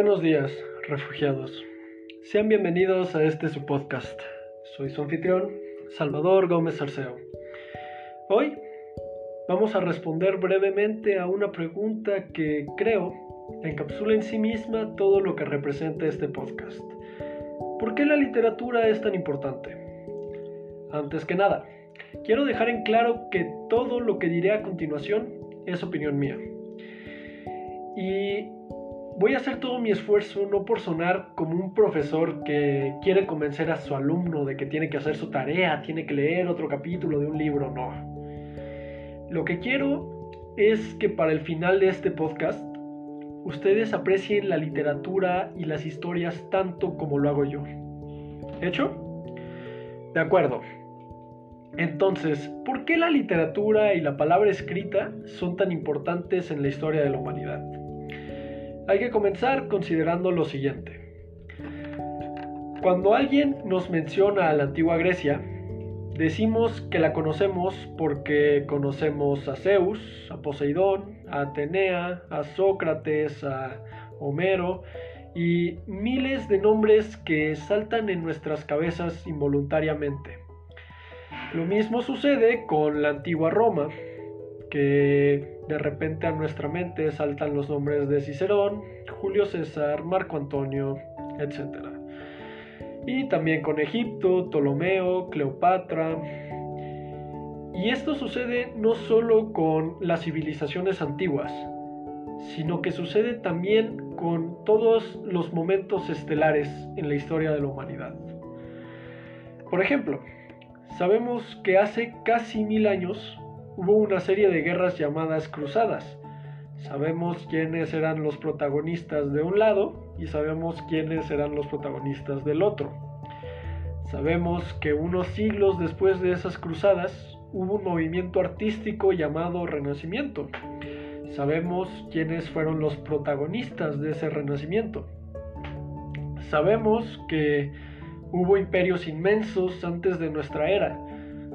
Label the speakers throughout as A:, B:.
A: Buenos días, refugiados. Sean bienvenidos a este su podcast. Soy su anfitrión, Salvador Gómez Arceo. Hoy vamos a responder brevemente a una pregunta que creo encapsula en sí misma todo lo que representa este podcast. ¿Por qué la literatura es tan importante? Antes que nada, quiero dejar en claro que todo lo que diré a continuación es opinión mía. Y voy a hacer todo mi esfuerzo no por sonar como un profesor que quiere convencer a su alumno de que tiene que hacer su tarea, tiene que leer otro capítulo de un libro, no. Lo que quiero es que para el final de este podcast ustedes aprecien la literatura y las historias tanto como lo hago yo. ¿Hecho? De acuerdo. Entonces, ¿por qué la literatura y la palabra escrita son tan importantes en la historia de la humanidad? Hay que comenzar considerando lo siguiente. Cuando alguien nos menciona a la antigua Grecia, decimos que la conocemos porque conocemos a Zeus, a Poseidón, a Atenea, a Sócrates, a Homero y miles de nombres que saltan en nuestras cabezas involuntariamente. Lo mismo sucede con la antigua Roma, que de repente a nuestra mente saltan los nombres de Cicerón, Julio César, Marco Antonio, etc. Y también con Egipto, Ptolomeo, Cleopatra. Y esto sucede no solo con las civilizaciones antiguas, sino que sucede también con todos los momentos estelares en la historia de la humanidad. Por ejemplo, sabemos que hace casi mil años hubo una serie de guerras llamadas cruzadas. Sabemos quiénes eran los protagonistas de un lado y sabemos quiénes eran los protagonistas del otro. Sabemos que unos siglos después de esas cruzadas hubo un movimiento artístico llamado Renacimiento. Sabemos quiénes fueron los protagonistas de ese Renacimiento. Sabemos que hubo imperios inmensos antes de nuestra era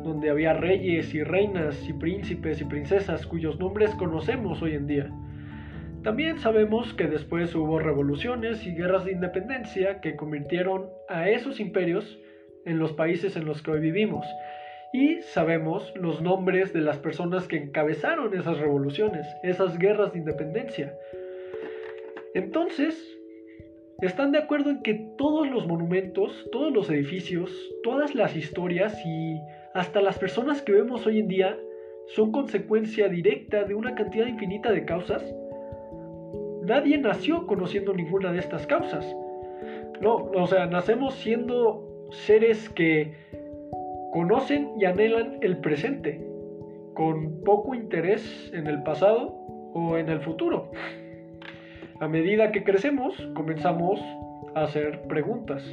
A: donde había reyes y reinas y príncipes y princesas cuyos nombres conocemos hoy en día. También sabemos que después hubo revoluciones y guerras de independencia que convirtieron a esos imperios en los países en los que hoy vivimos. Y sabemos los nombres de las personas que encabezaron esas revoluciones, esas guerras de independencia. Entonces, ¿están de acuerdo en que todos los monumentos, todos los edificios, todas las historias y hasta las personas que vemos hoy en día son consecuencia directa de una cantidad infinita de causas. Nadie nació conociendo ninguna de estas causas. No, o sea, nacemos siendo seres que conocen y anhelan el presente, con poco interés en el pasado o en el futuro. A medida que crecemos, comenzamos a hacer preguntas.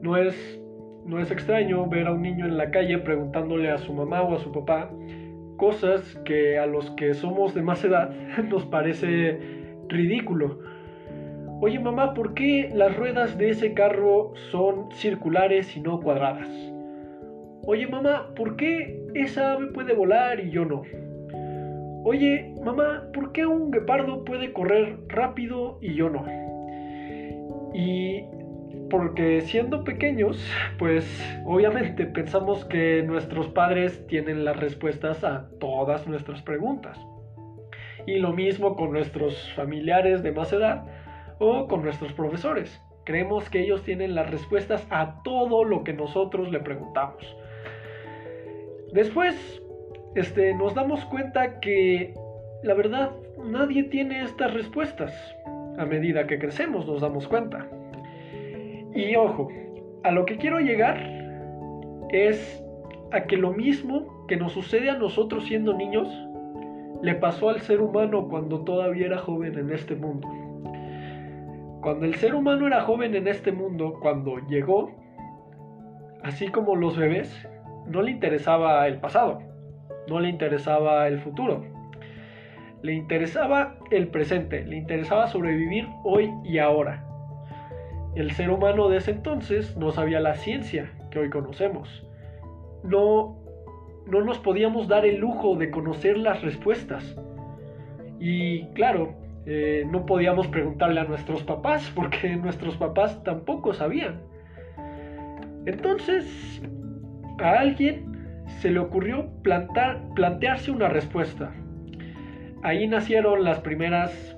A: No es no es extraño ver a un niño en la calle preguntándole a su mamá o a su papá cosas que a los que somos de más edad nos parece ridículo. Oye mamá, ¿por qué las ruedas de ese carro son circulares y no cuadradas? Oye mamá, ¿por qué esa ave puede volar y yo no? Oye mamá, ¿por qué un guepardo puede correr rápido y yo no? Y porque siendo pequeños, pues obviamente pensamos que nuestros padres tienen las respuestas a todas nuestras preguntas. Y lo mismo con nuestros familiares de más edad o con nuestros profesores. Creemos que ellos tienen las respuestas a todo lo que nosotros le preguntamos. Después, este, nos damos cuenta que la verdad nadie tiene estas respuestas. A medida que crecemos nos damos cuenta. Y ojo, a lo que quiero llegar es a que lo mismo que nos sucede a nosotros siendo niños, le pasó al ser humano cuando todavía era joven en este mundo. Cuando el ser humano era joven en este mundo, cuando llegó, así como los bebés, no le interesaba el pasado, no le interesaba el futuro, le interesaba el presente, le interesaba sobrevivir hoy y ahora. El ser humano de ese entonces no sabía la ciencia que hoy conocemos. No, no nos podíamos dar el lujo de conocer las respuestas. Y claro, Eh, no podíamos preguntarle a nuestros papás porque nuestros papás tampoco sabían. Entonces, a alguien se le ocurrió plantar, plantearse una respuesta. Ahí nacieron las primeras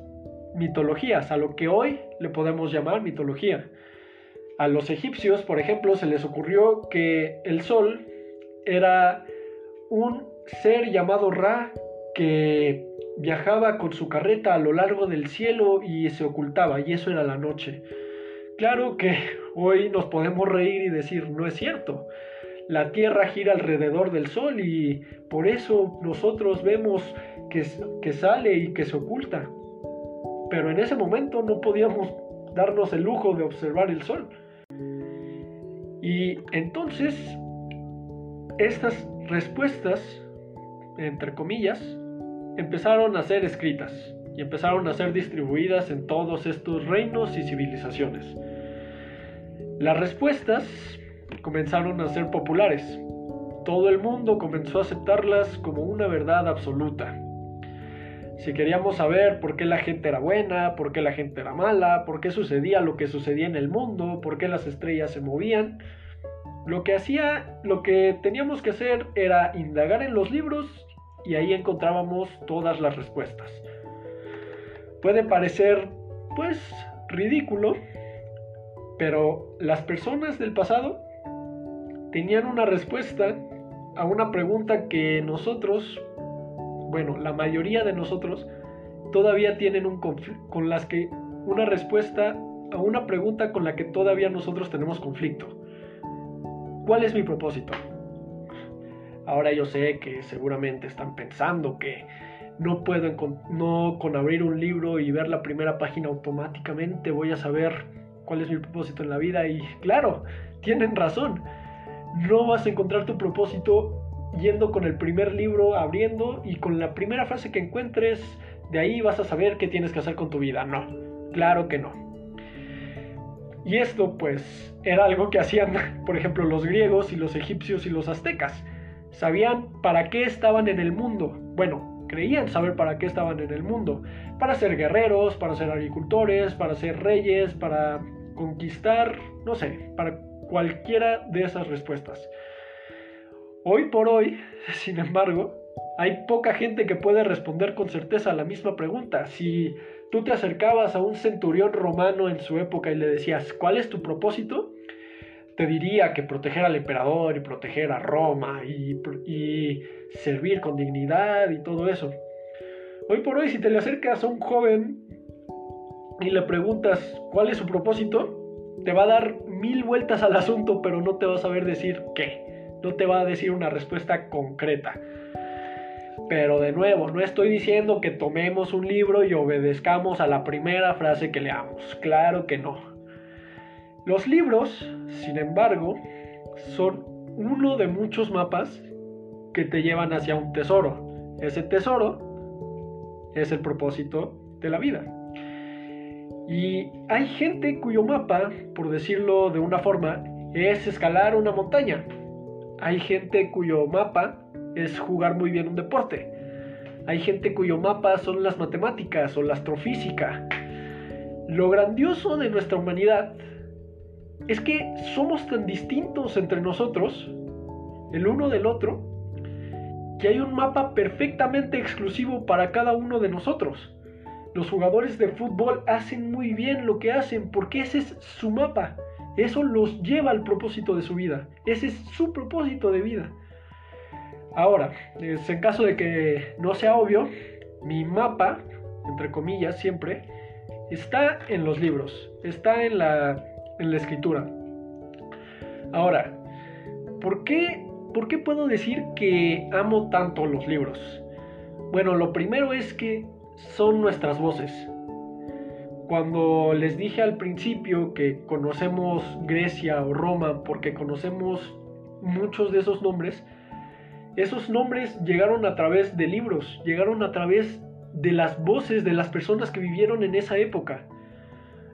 A: mitologías, a lo que hoy le podemos llamar mitología. A los egipcios, por ejemplo, se les ocurrió que el sol era un ser llamado Ra que viajaba con su carreta a lo largo del cielo y se ocultaba, y eso era la noche. Claro que hoy nos podemos reír y decir, no es cierto. La Tierra gira alrededor del Sol y por eso nosotros vemos que, que sale y que se oculta. Pero en ese momento no podíamos darnos el lujo de observar el Sol. Y entonces, estas respuestas, entre comillas, empezaron a ser escritas y empezaron a ser distribuidas en todos estos reinos y civilizaciones. Las respuestas comenzaron a ser populares. Todo el mundo comenzó a aceptarlas como una verdad absoluta. Si queríamos saber por qué la gente era buena, por qué la gente era mala, por qué sucedía lo que sucedía en el mundo, por qué las estrellas se movían, lo que hacía, lo que teníamos que hacer era indagar en los libros y ahí encontrábamos todas las respuestas. Puede parecer, pues, ridículo, pero las personas del pasado tenían una respuesta a una pregunta que nosotros, bueno, la mayoría de nosotros, todavía tienen un con las que una respuesta a una pregunta con la que todavía nosotros tenemos conflicto. ¿Cuál es mi propósito? Ahora yo sé que seguramente están pensando que no puedo no con abrir un libro y ver la primera página automáticamente voy a saber cuál es mi propósito en la vida y claro, tienen razón. No vas a encontrar tu propósito yendo con el primer libro abriendo y con la primera frase que encuentres, de ahí vas a saber qué tienes que hacer con tu vida. No, claro que no. Y esto pues era algo que hacían, por ejemplo, los griegos y los egipcios y los aztecas sabían para qué estaban en el mundo. Bueno, creían saber para qué estaban en el mundo. Para ser guerreros, para ser agricultores, para ser reyes, para conquistar, no sé, para cualquiera de esas respuestas. Hoy por hoy, sin embargo, hay poca gente que puede responder con certeza a la misma pregunta. Si tú te acercabas a un centurión romano en su época y le decías, ¿cuál es tu propósito? te diría que proteger al emperador y proteger a Roma y, servir con dignidad y todo eso. Hoy por hoy, si te le acercas a un joven y le preguntas cuál es su propósito, te va a dar mil vueltas al asunto, pero no te va a saber decir qué. No te va a decir una respuesta concreta. Pero de nuevo, no estoy diciendo que tomemos un libro y obedezcamos a la primera frase que leamos. Claro que no. Los libros, sin embargo, son uno de muchos mapas que te llevan hacia un tesoro. Ese tesoro es el propósito de la vida. Y hay gente cuyo mapa, por decirlo de una forma, es escalar una montaña. Hay gente cuyo mapa es jugar muy bien un deporte. Hay gente cuyo mapa son las matemáticas o la astrofísica. Lo grandioso de nuestra humanidad es que somos tan distintos entre nosotros, el uno del otro, que hay un mapa perfectamente exclusivo para cada uno de nosotros. Los jugadores de fútbol hacen muy bien lo que hacen porque ese es su mapa. Eso los lleva al propósito de su vida. Ese es su propósito de vida. Ahora, en caso de que no sea obvio, mi mapa, entre comillas, siempre, está en los libros, está en la en la escritura. Ahora, ¿por qué, ¿por qué puedo decir que amo tanto los libros? Bueno, lo primero es que son nuestras voces. Cuando les dije al principio que conocemos Grecia o Roma porque conocemos muchos de esos nombres, esos nombres llegaron a través de libros, llegaron a través de las voces de las personas que vivieron en esa época.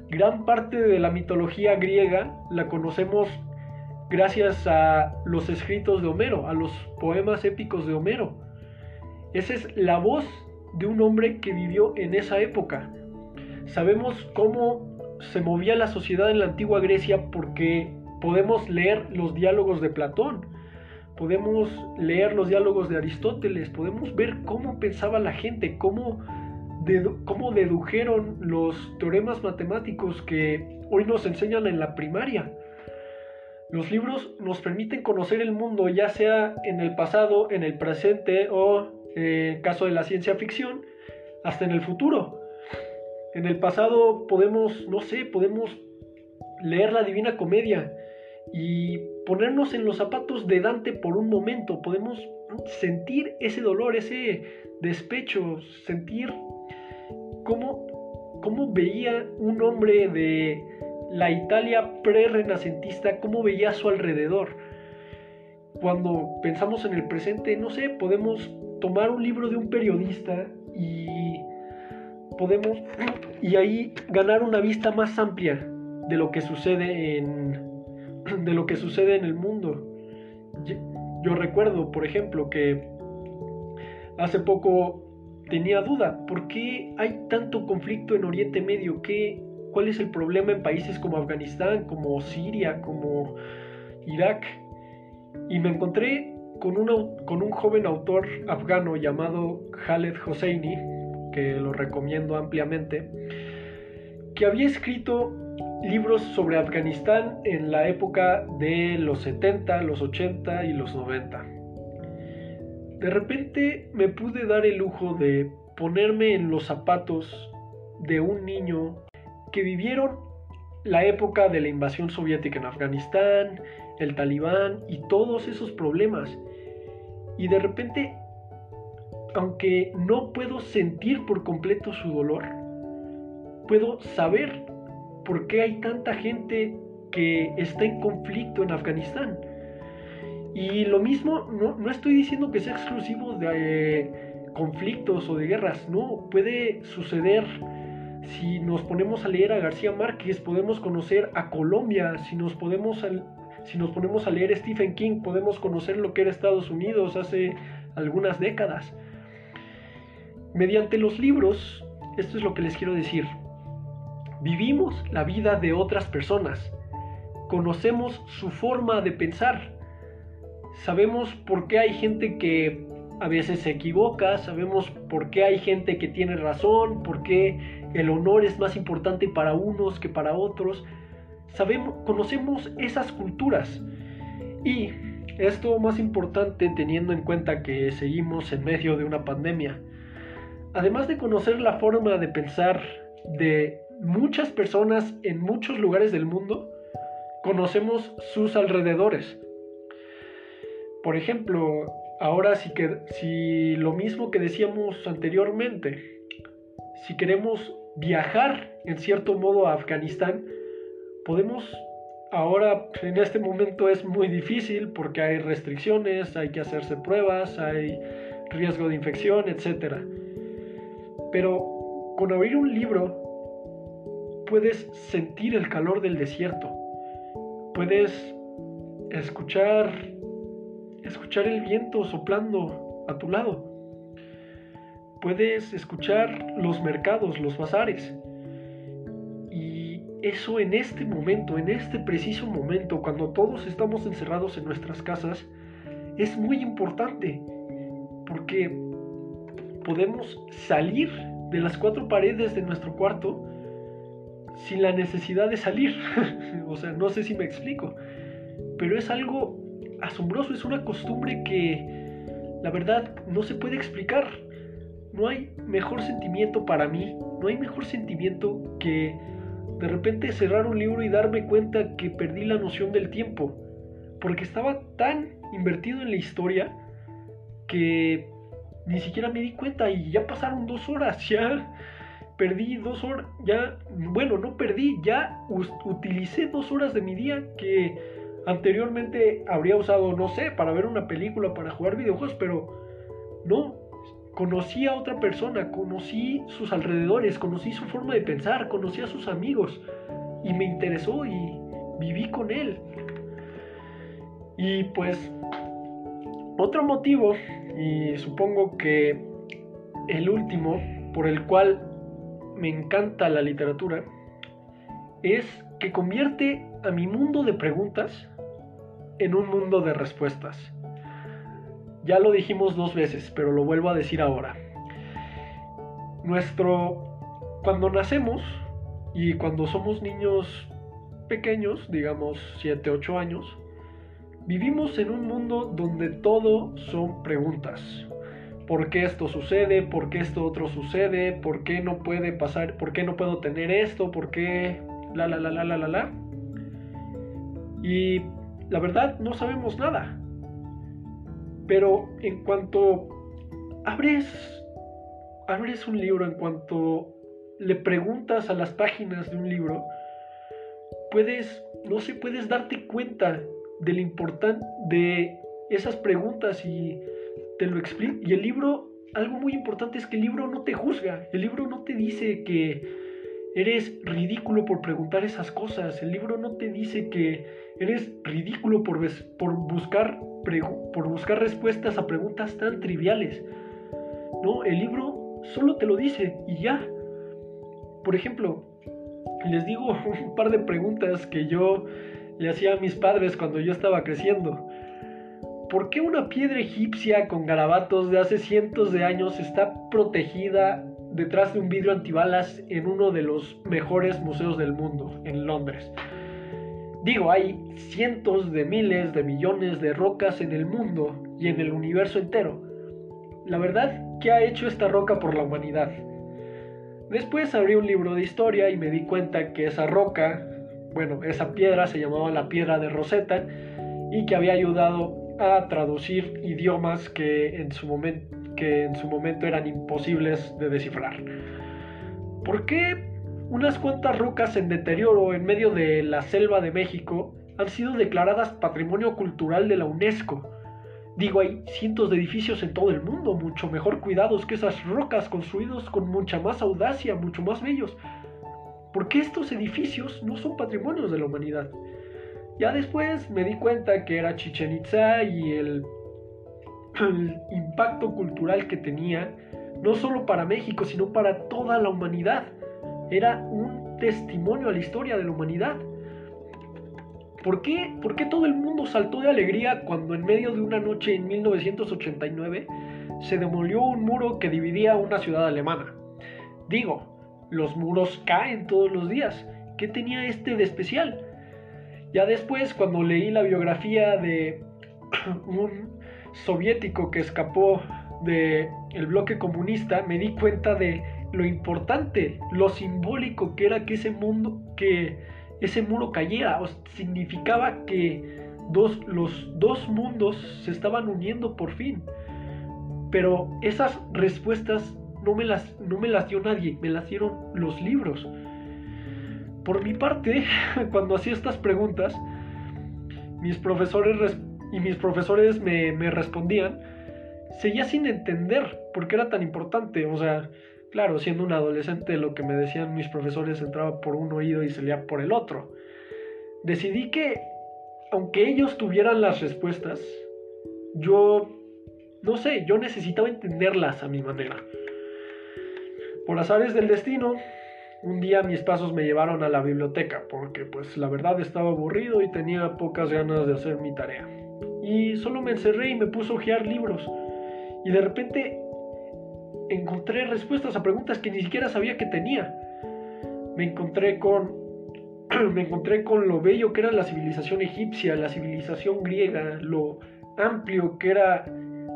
A: Gran parte de la mitología griega la conocemos gracias a los escritos de Homero, a los poemas épicos de Homero. Esa es la voz de un hombre que vivió en esa época, Sabemos cómo se movía la sociedad en la antigua Grecia porque podemos leer los diálogos de Platón, podemos leer los diálogos de Aristóteles, podemos ver cómo pensaba la gente, cómo, cómo dedujeron los teoremas matemáticos que hoy nos enseñan en la primaria. Los libros nos permiten conocer el mundo, ya sea en el pasado, en el presente o, en el caso de la ciencia ficción, hasta en el futuro. En el pasado podemos, no sé, podemos leer la Divina Comedia y ponernos en los zapatos de Dante por un momento. Podemos sentir ese dolor, ese despecho, sentir cómo, cómo veía un hombre de la Italia pre-renacentista, cómo veía a su alrededor. Cuando pensamos en el presente, no sé, podemos tomar un libro de un periodista y podemos y ahí ganar una vista más amplia de lo que sucede en de lo que sucede en el mundo. Yo, recuerdo, por ejemplo, que hace poco tenía duda, ¿por qué hay tanto conflicto en Oriente Medio? ¿Qué, ¿Cuál es el problema en países como Afganistán, como Siria, como Irak? Y me encontré con, con un joven autor afgano llamado Khaled Hosseini, que lo recomiendo ampliamente, que había escrito libros sobre Afganistán en la época de los 70, los 80 y los 90. De repente me pude dar el lujo de ponerme en los zapatos de un niño que vivieron la época de la invasión soviética en Afganistán, el talibán y todos esos problemas. Y de repente aunque no puedo sentir por completo su dolor, puedo saber por qué hay tanta gente que está en conflicto en Afganistán. Y lo mismo, no, estoy diciendo que sea exclusivo de eh, conflictos o de guerras, no, puede suceder si nos ponemos a leer a García Márquez, podemos conocer a Colombia, si nos, podemos si nos ponemos a leer Stephen King, podemos conocer lo que era Estados Unidos hace algunas décadas. Mediante los libros, esto es lo que les quiero decir, vivimos la vida de otras personas, conocemos su forma de pensar, sabemos por qué hay gente que a veces se equivoca, sabemos por qué hay gente que tiene razón, por qué el honor es más importante para unos que para otros. Sabemos, conocemos esas culturas y esto más importante teniendo en cuenta que seguimos en medio de una pandemia además de conocer la forma de pensar de muchas personas en muchos lugares del mundo, conocemos sus alrededores. Por ejemplo, ahora sí que si lo mismo que decíamos anteriormente, si queremos viajar en cierto modo a Afganistán, podemos ahora en este momento es muy difícil porque hay restricciones, hay que hacerse pruebas, hay riesgo de infección, etcétera. Pero con abrir un libro puedes sentir el calor del desierto. Puedes escuchar escuchar el viento soplando a tu lado. Puedes escuchar los mercados, los bazares. Y eso en este momento, en este preciso momento, cuando todos estamos encerrados en nuestras casas, es muy importante. Porque podemos salir de las cuatro paredes de nuestro cuarto sin la necesidad de salir. o sea, no sé si me explico. Pero es algo asombroso, es una costumbre que la verdad no se puede explicar. No hay mejor sentimiento para mí, no hay mejor sentimiento que de repente cerrar un libro y darme cuenta que perdí la noción del tiempo. Porque estaba tan invertido en la historia que ni siquiera me di cuenta y ya pasaron dos horas, ya perdí dos horas, ya, bueno, no perdí, ya utilicé dos horas de mi día que anteriormente habría usado, no sé, para ver una película, para jugar videojuegos, pero no, conocí a otra persona, conocí sus alrededores, conocí su forma de pensar, conocí a sus amigos y me interesó y viví con él. Y pues otro motivo y supongo que el último por el cual me encanta la literatura es que convierte a mi mundo de preguntas en un mundo de respuestas. Ya lo dijimos dos veces, pero lo vuelvo a decir ahora. Nuestro... Cuando nacemos y cuando somos niños pequeños, digamos 7, 8 años, vivimos en un mundo donde todo son preguntas. ¿Por qué esto sucede? ¿Por qué esto otro sucede? ¿Por qué no puede pasar? ¿Por qué no puedo tener esto? ¿Por qué? La, la, la, la, la, la, la. Y la verdad no sabemos nada. Pero en cuanto abres, abres un libro, en cuanto le preguntas a las páginas de un libro, puedes, no sé, puedes darte cuenta de lo importante de esas preguntas y te lo explico. Y el libro, algo muy importante es que el libro no te juzga, el libro no te dice que eres ridículo por preguntar esas cosas, el libro no te dice que eres ridículo por, por buscar por buscar respuestas a preguntas tan triviales. No, el libro solo te lo dice y ya. Por ejemplo, les digo un par de preguntas que yo le hacía a mis padres cuando yo estaba creciendo. ¿Por qué una piedra egipcia con garabatos de hace cientos de años está protegida detrás de un vidrio antibalas en uno de los mejores museos del mundo, en Londres? Digo, hay cientos de miles de millones de rocas en el mundo y en el universo entero. La verdad, ¿qué ha hecho esta roca por la humanidad? Después abrí un libro de historia y me di cuenta que esa roca, bueno, esa piedra se llamaba la piedra de Rosetta y que había ayudado a traducir idiomas que en su, que en su momento eran imposibles de descifrar. ¿Por qué unas cuantas rocas en deterioro en medio de la selva de México han sido declaradas Patrimonio Cultural de la UNESCO. Digo, hay cientos de edificios en todo el mundo, mucho mejor cuidados que esas rocas, construidos con mucha más audacia, mucho más bellos. ¿Por qué estos edificios no son patrimonios de la humanidad? Ya después me di cuenta que era Chichen Itza y el, el impacto cultural que tenía, no solo para México, sino para toda la humanidad era un testimonio a la historia de la humanidad. ¿Por qué? ¿Por qué todo el mundo saltó de alegría cuando en medio de una noche en 1989 se demolió un muro que dividía una ciudad alemana? Digo, los muros caen todos los días. ¿Qué tenía este de especial? Ya después, cuando leí la biografía de un soviético que escapó del el bloque comunista, me di cuenta de lo importante, lo simbólico que era que ese mundo, que ese muro cayera, o significaba que los dos mundos se estaban uniendo por fin. Pero esas respuestas no me las, no me dio nadie, me las dieron los libros. Por mi parte, cuando hacía estas preguntas, mis profesores y mis profesores me, me respondían, seguía sin entender por qué era tan importante. O sea, Claro, siendo un adolescente lo que me decían mis profesores entraba por un oído y salía por el otro. Decidí que, aunque ellos tuvieran las respuestas, yo, no sé, yo necesitaba entenderlas a mi manera. Por azares del destino, un día mis pasos me llevaron a la biblioteca, porque pues la verdad estaba aburrido y tenía pocas ganas de hacer mi tarea. Y solo me encerré y me puse a hojear libros. Y de repente encontré respuestas a preguntas que ni siquiera sabía que tenía. Me encontré con me encontré con lo bello que era la civilización egipcia, la civilización griega, lo amplio que era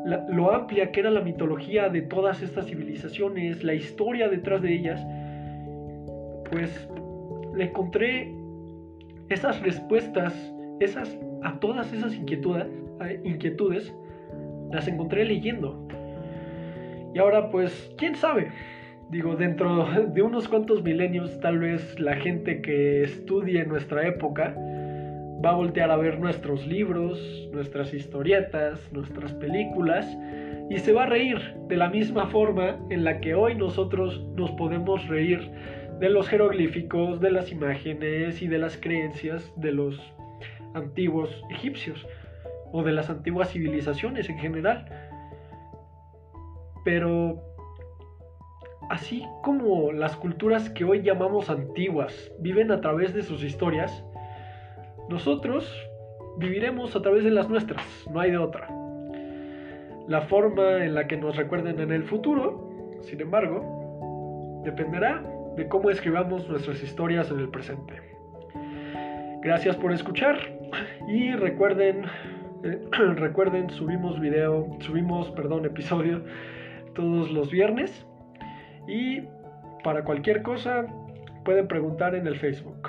A: lo amplia que era la mitología de todas estas civilizaciones, la historia detrás de ellas. Pues le encontré esas respuestas, esas a todas esas inquietudes, inquietudes las encontré leyendo. Y ahora pues, quién sabe. Digo, dentro de unos cuantos milenios, tal vez la gente que estudie nuestra época va a voltear a ver nuestros libros, nuestras historietas, nuestras películas y se va a reír de la misma forma en la que hoy nosotros nos podemos reír de los jeroglíficos, de las imágenes y de las creencias de los antiguos egipcios o de las antiguas civilizaciones en general. Pero así como las culturas que hoy llamamos antiguas viven a través de sus historias, nosotros viviremos a través de las nuestras, no hay de otra. La forma en la que nos recuerden en el futuro, sin embargo, dependerá de cómo escribamos nuestras historias en el presente. Gracias por escuchar y recuerden, eh, recuerden subimos video, subimos, perdón, episodio todos los viernes y para cualquier cosa pueden preguntar en el Facebook.